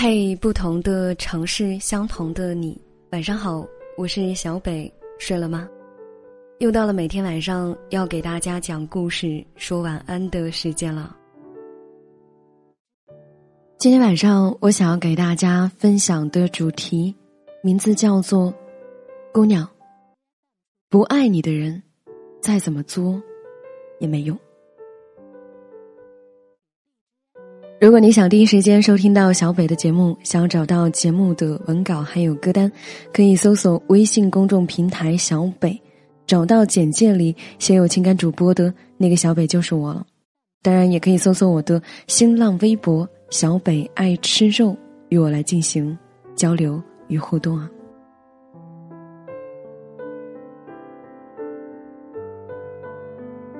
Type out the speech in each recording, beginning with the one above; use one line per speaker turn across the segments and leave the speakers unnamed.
嘿，不同的城市，相同的你，晚上好，我是小北，睡了吗？又到了每天晚上要给大家讲故事、说晚安的时间了。今天晚上我想要给大家分享的主题，名字叫做“姑娘，不爱你的人，再怎么作，也没用。”如果你想第一时间收听到小北的节目，想要找到节目的文稿还有歌单，可以搜索微信公众平台“小北”，找到简介里写有情感主播的那个小北就是我了。当然，也可以搜索我的新浪微博“小北爱吃肉”，与我来进行交流与互动啊。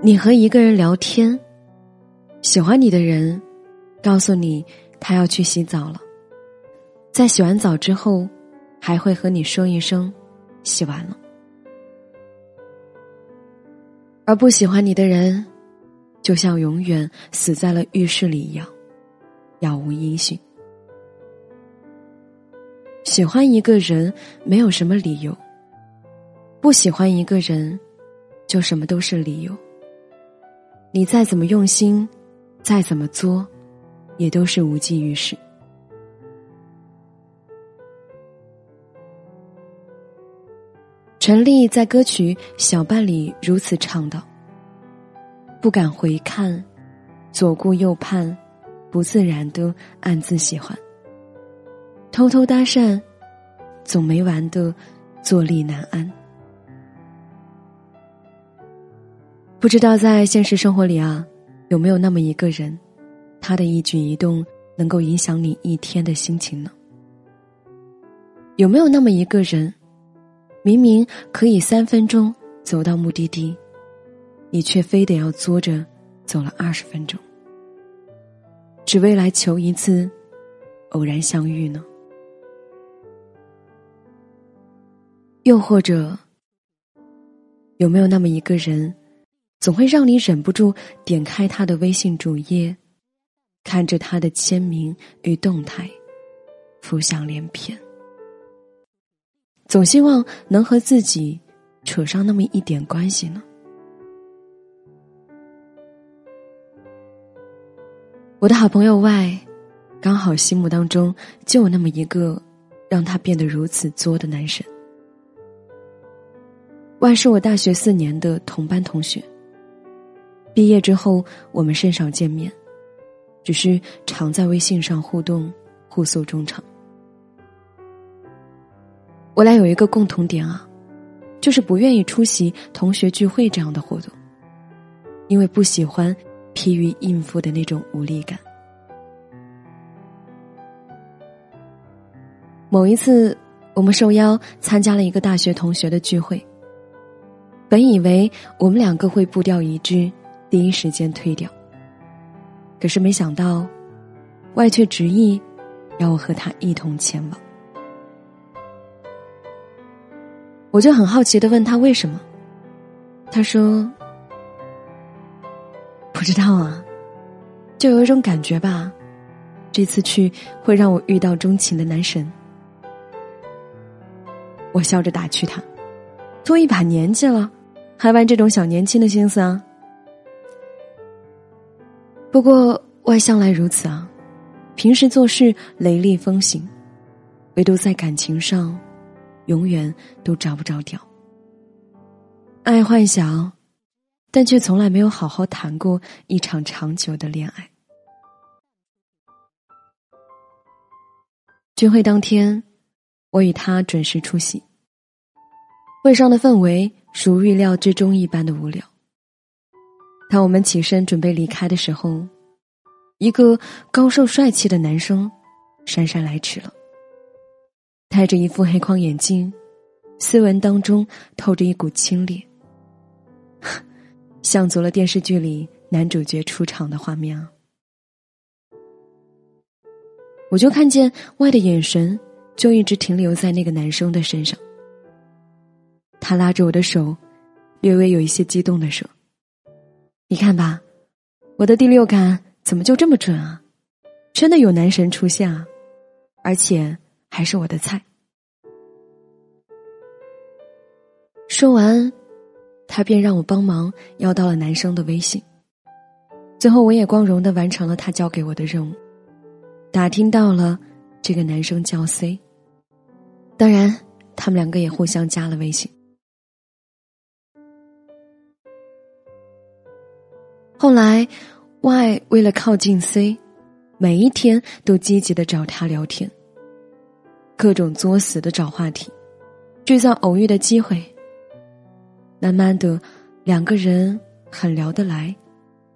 你和一个人聊天，喜欢你的人。告诉你，他要去洗澡了。在洗完澡之后，还会和你说一声“洗完了”。而不喜欢你的人，就像永远死在了浴室里一样，杳无音讯。喜欢一个人没有什么理由，不喜欢一个人，就什么都是理由。你再怎么用心，再怎么作。也都是无济于事。陈丽在歌曲《小伴》里如此唱道：“不敢回看，左顾右盼，不自然的暗自喜欢。偷偷搭讪，总没完的坐立难安。不知道在现实生活里啊，有没有那么一个人？”他的一举一动能够影响你一天的心情呢？有没有那么一个人，明明可以三分钟走到目的地，你却非得要作着走了二十分钟，只为来求一次偶然相遇呢？又或者，有没有那么一个人，总会让你忍不住点开他的微信主页？看着他的签名与动态，浮想联翩，总希望能和自己扯上那么一点关系呢。我的好朋友 Y，刚好心目当中就有那么一个让他变得如此作的男神。Y 是我大学四年的同班同学，毕业之后我们甚少见面。只是常在微信上互动，互诉衷肠。我俩有一个共同点啊，就是不愿意出席同学聚会这样的活动，因为不喜欢疲于应付的那种无力感。某一次，我们受邀参加了一个大学同学的聚会，本以为我们两个会步调一致，第一时间退掉。可是没想到，外却执意要我和他一同前往。我就很好奇的问他为什么，他说：“不知道啊，就有一种感觉吧，这次去会让我遇到钟情的男神。”我笑着打趣他：“多一把年纪了，还玩这种小年轻的心思啊？”不过外向来如此啊，平时做事雷厉风行，唯独在感情上，永远都找不着调。爱幻想，但却从来没有好好谈过一场长久的恋爱。聚会当天，我与他准时出席。会上的氛围如预料之中一般的无聊。当我们起身准备离开的时候，一个高瘦帅气的男生姗姗来迟了。戴着一副黑框眼镜，斯文当中透着一股清冽，像足了电视剧里男主角出场的画面啊！我就看见外的眼神就一直停留在那个男生的身上。他拉着我的手，略微有一些激动的说。你看吧，我的第六感怎么就这么准啊？真的有男神出现啊！而且还是我的菜。说完，他便让我帮忙要到了男生的微信。最后，我也光荣的完成了他交给我的任务，打听到了这个男生叫 C。当然，他们两个也互相加了微信。来，Y 为了靠近 C，每一天都积极的找他聊天，各种作死的找话题，制造偶遇的机会。慢慢的，两个人很聊得来，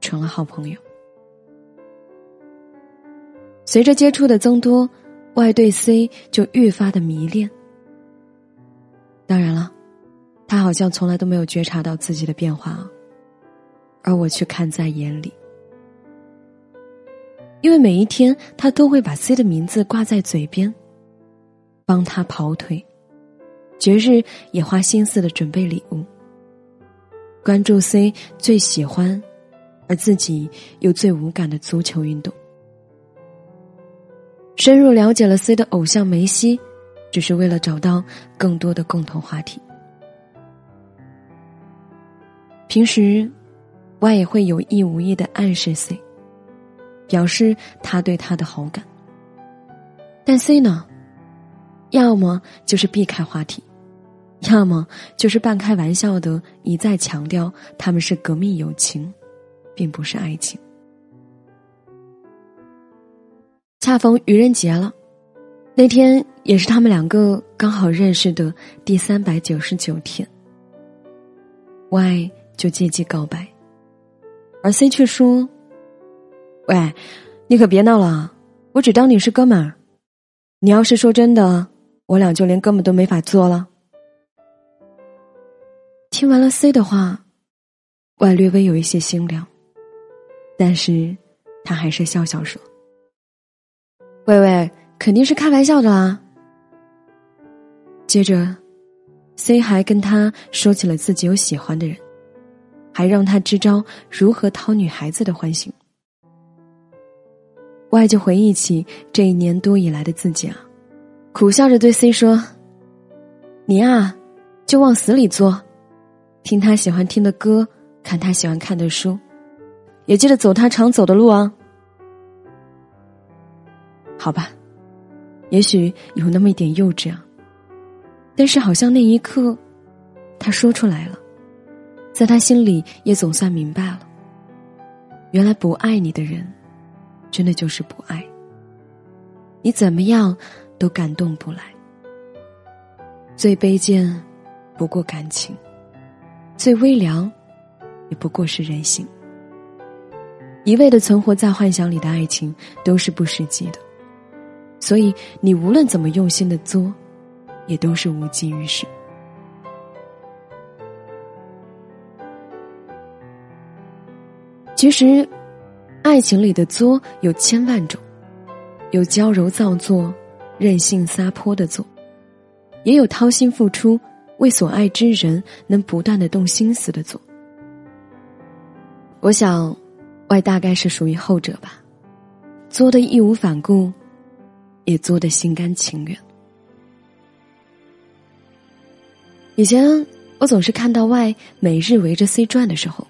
成了好朋友。随着接触的增多，Y 对 C 就愈发的迷恋。当然了，他好像从来都没有觉察到自己的变化啊。而我却看在眼里，因为每一天他都会把 C 的名字挂在嘴边，帮他跑腿，节日也花心思的准备礼物，关注 C 最喜欢，而自己又最无感的足球运动，深入了解了 C 的偶像梅西，只是为了找到更多的共同话题。平时。Y 也会有意无意的暗示 C，表示他对他的好感。但 C 呢，要么就是避开话题，要么就是半开玩笑的一再强调他们是革命友情，并不是爱情。恰逢愚人节了，那天也是他们两个刚好认识的第三百九十九天，Y 就借机告白。而 C 却说：“喂，你可别闹了，我只当你是哥们儿。你要是说真的，我俩就连哥们都没法做了。”听完了 C 的话，外略微有一些心凉，但是他还是笑笑说：“喂喂，肯定是开玩笑的啦。”接着，C 还跟他说起了自己有喜欢的人。还让他支招如何讨女孩子的欢心。外就回忆起这一年多以来的自己啊，苦笑着对 C 说：“你啊，就往死里做，听他喜欢听的歌，看他喜欢看的书，也记得走他常走的路啊。”好吧，也许有那么一点幼稚啊，但是好像那一刻，他说出来了。在他心里也总算明白了，原来不爱你的人，真的就是不爱。你怎么样都感动不来。最卑贱，不过感情；最微凉，也不过是人性。一味的存活在幻想里的爱情，都是不实际的。所以，你无论怎么用心的作，也都是无济于事。其实，爱情里的作有千万种，有娇柔造作、任性撒泼的作，也有掏心付出、为所爱之人能不断的动心思的作。我想，外大概是属于后者吧，作的义无反顾，也作的心甘情愿。以前我总是看到外每日围着 C 转的时候。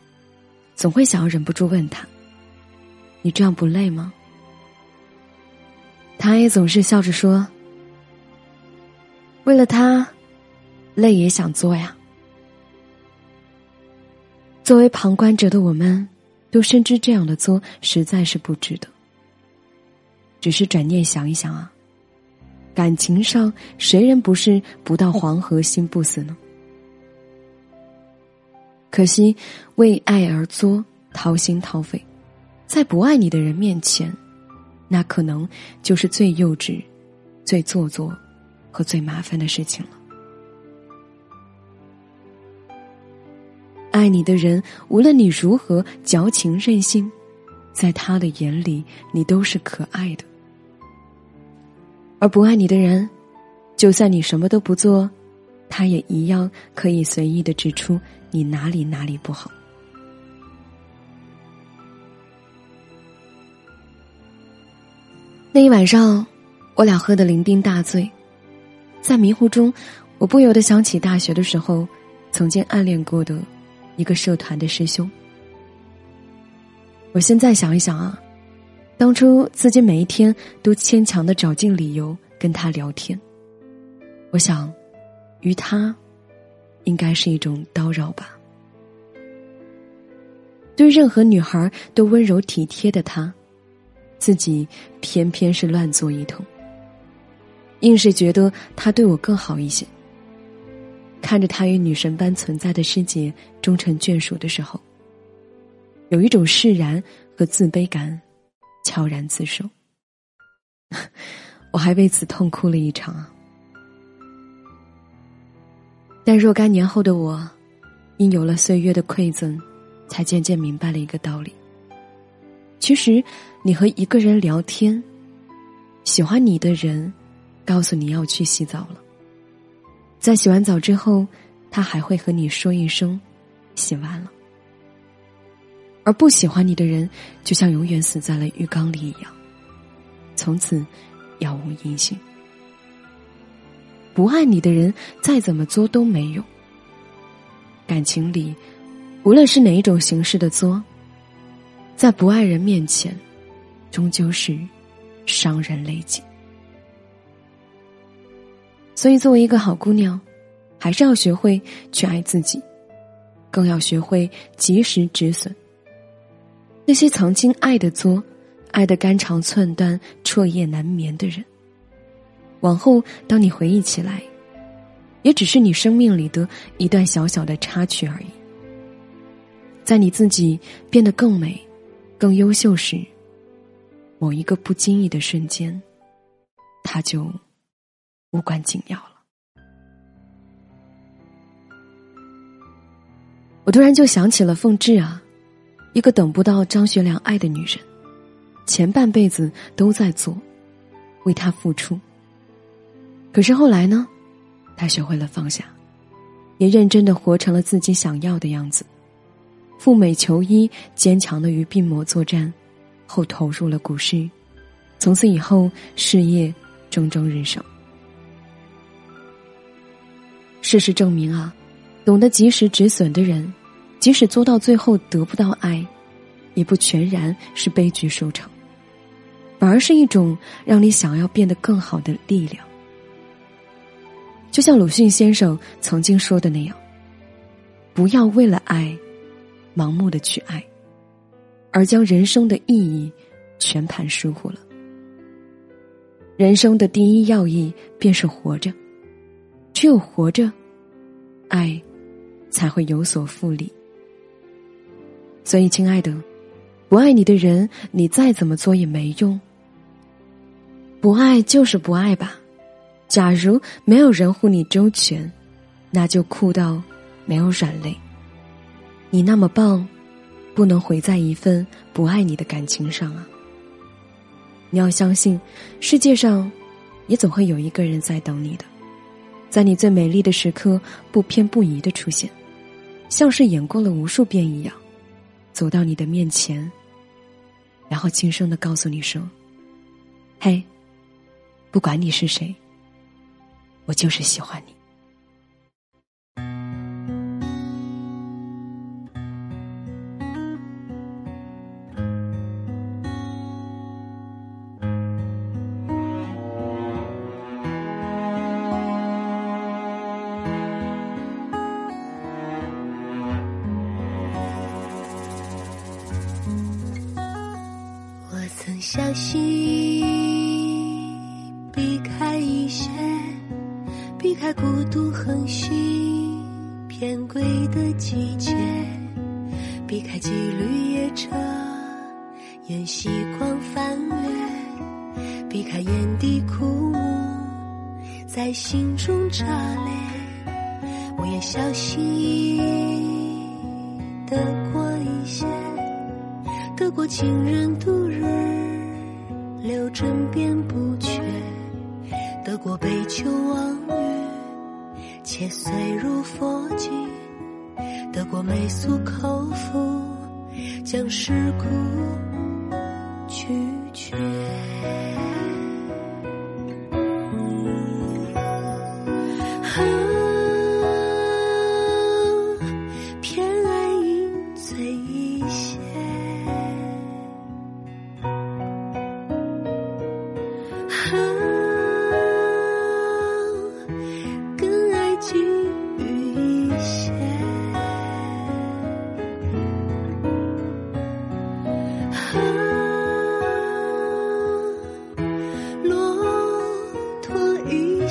总会想要忍不住问他：“你这样不累吗？”他也总是笑着说：“为了他，累也想做呀。”作为旁观者的我们，都深知这样的作实在是不值得。只是转念想一想啊，感情上谁人不是不到黄河心不死呢？可惜，为爱而作，掏心掏肺，在不爱你的人面前，那可能就是最幼稚、最做作和最麻烦的事情了。爱你的人，无论你如何矫情任性，在他的眼里，你都是可爱的；而不爱你的人，就算你什么都不做，他也一样可以随意的指出。你哪里哪里不好？那一晚上，我俩喝得酩酊大醉，在迷糊中，我不由得想起大学的时候曾经暗恋过的一个社团的师兄。我现在想一想啊，当初自己每一天都牵强的找尽理由跟他聊天，我想，于他，应该是一种叨扰吧。对任何女孩都温柔体贴的他，自己偏偏是乱作一通。硬是觉得他对我更好一些。看着他与女神般存在的师姐终成眷属的时候，有一种释然和自卑感悄然自受。我还为此痛哭了一场啊！但若干年后的我，因有了岁月的馈赠，才渐渐明白了一个道理：其实，你和一个人聊天，喜欢你的人。告诉你要去洗澡了，在洗完澡之后，他还会和你说一声“洗完了”。而不喜欢你的人，就像永远死在了浴缸里一样，从此杳无音信。不爱你的人，再怎么作都没用。感情里，无论是哪一种形式的作，在不爱人面前，终究是伤人累己。所以，作为一个好姑娘，还是要学会去爱自己，更要学会及时止损。那些曾经爱的作、爱的肝肠寸断、彻夜难眠的人，往后当你回忆起来，也只是你生命里的一段小小的插曲而已。在你自己变得更美、更优秀时，某一个不经意的瞬间，他就。无关紧要了。我突然就想起了凤至啊，一个等不到张学良爱的女人，前半辈子都在做，为他付出。可是后来呢，他学会了放下，也认真的活成了自己想要的样子，赴美求医，坚强的与病魔作战，后投入了股市，从此以后事业蒸蒸日上。事实证明啊，懂得及时止损的人，即使做到最后得不到爱，也不全然是悲剧收场，反而是一种让你想要变得更好的力量。就像鲁迅先生曾经说的那样：“不要为了爱，盲目的去爱，而将人生的意义全盘疏忽了。人生的第一要义便是活着。”只有活着，爱才会有所复利。所以，亲爱的，不爱你的人，你再怎么做也没用。不爱就是不爱吧。假如没有人护你周全，那就哭到没有软肋。你那么棒，不能毁在一份不爱你的感情上啊！你要相信，世界上也总会有一个人在等你的。在你最美丽的时刻，不偏不倚的出现，像是演过了无数遍一样，走到你的面前，然后轻声的告诉你说：“嘿，不管你是谁，我就是喜欢你。”
的季节，避开几缕夜车沿夕光翻越，避开眼底枯木在心中炸裂。我也小心翼翼的过一些，得过情人度日。留枕边不缺，得过杯酒忘语，且碎入佛经；得过媚俗口服，将世故拒绝。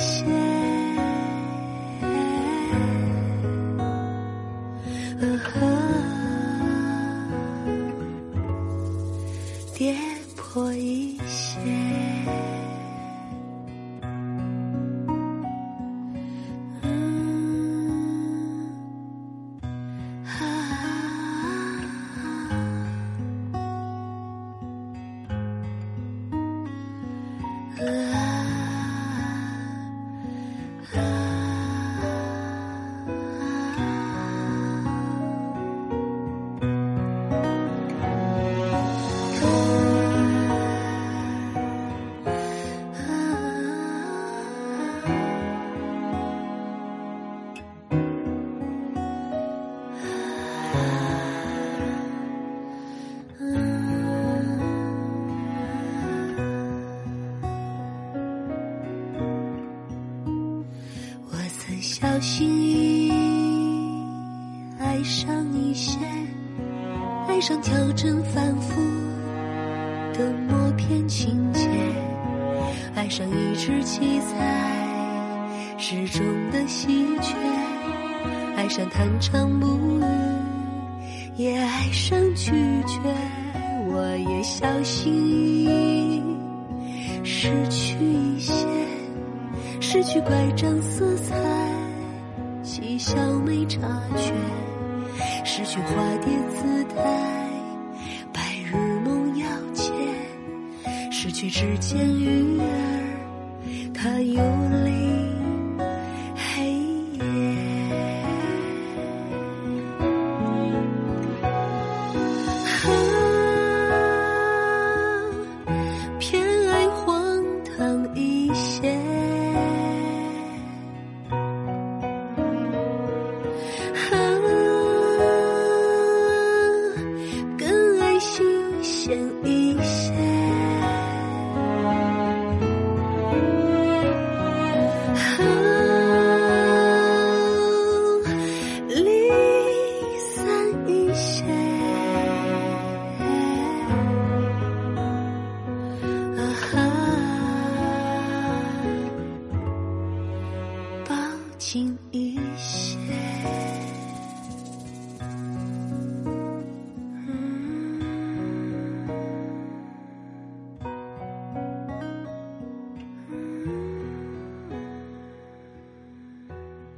小爱上调整反复的默片情节，爱上一直记在诗中的喜鹊，爱上弹唱母语，也爱上拒绝。我也小心翼翼失去一些，失去拐杖色彩。嬉笑没察觉，失去花蝶姿态，白日梦要切，失去指尖鱼儿，它游离。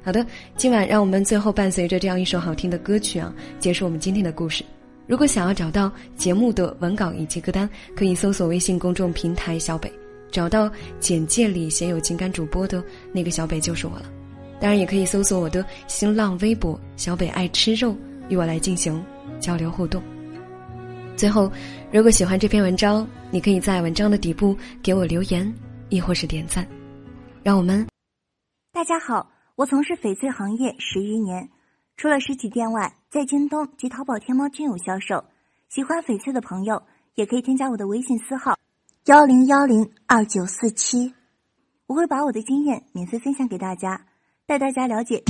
好的，今晚让我们最后伴随着这样一首好听的歌曲啊，结束我们今天的故事。如果想要找到节目的文稿以及歌单，可以搜索微信公众平台“小北”，找到简介里写有情感主播的那个小北就是我了。当然，也可以搜索我的新浪微博“小北爱吃肉”，与我来进行交流互动。最后，如果喜欢这篇文章，你可以在文章的底部给我留言，亦或是点赞。让我们，
大家好。我从事翡翠行业十余年，除了实体店外，在京东及淘宝、天猫均有销售。喜欢翡翠的朋友也可以添加我的微信私号：幺零幺零二九四七，我会把我的经验免费分享给大家，带大家了解。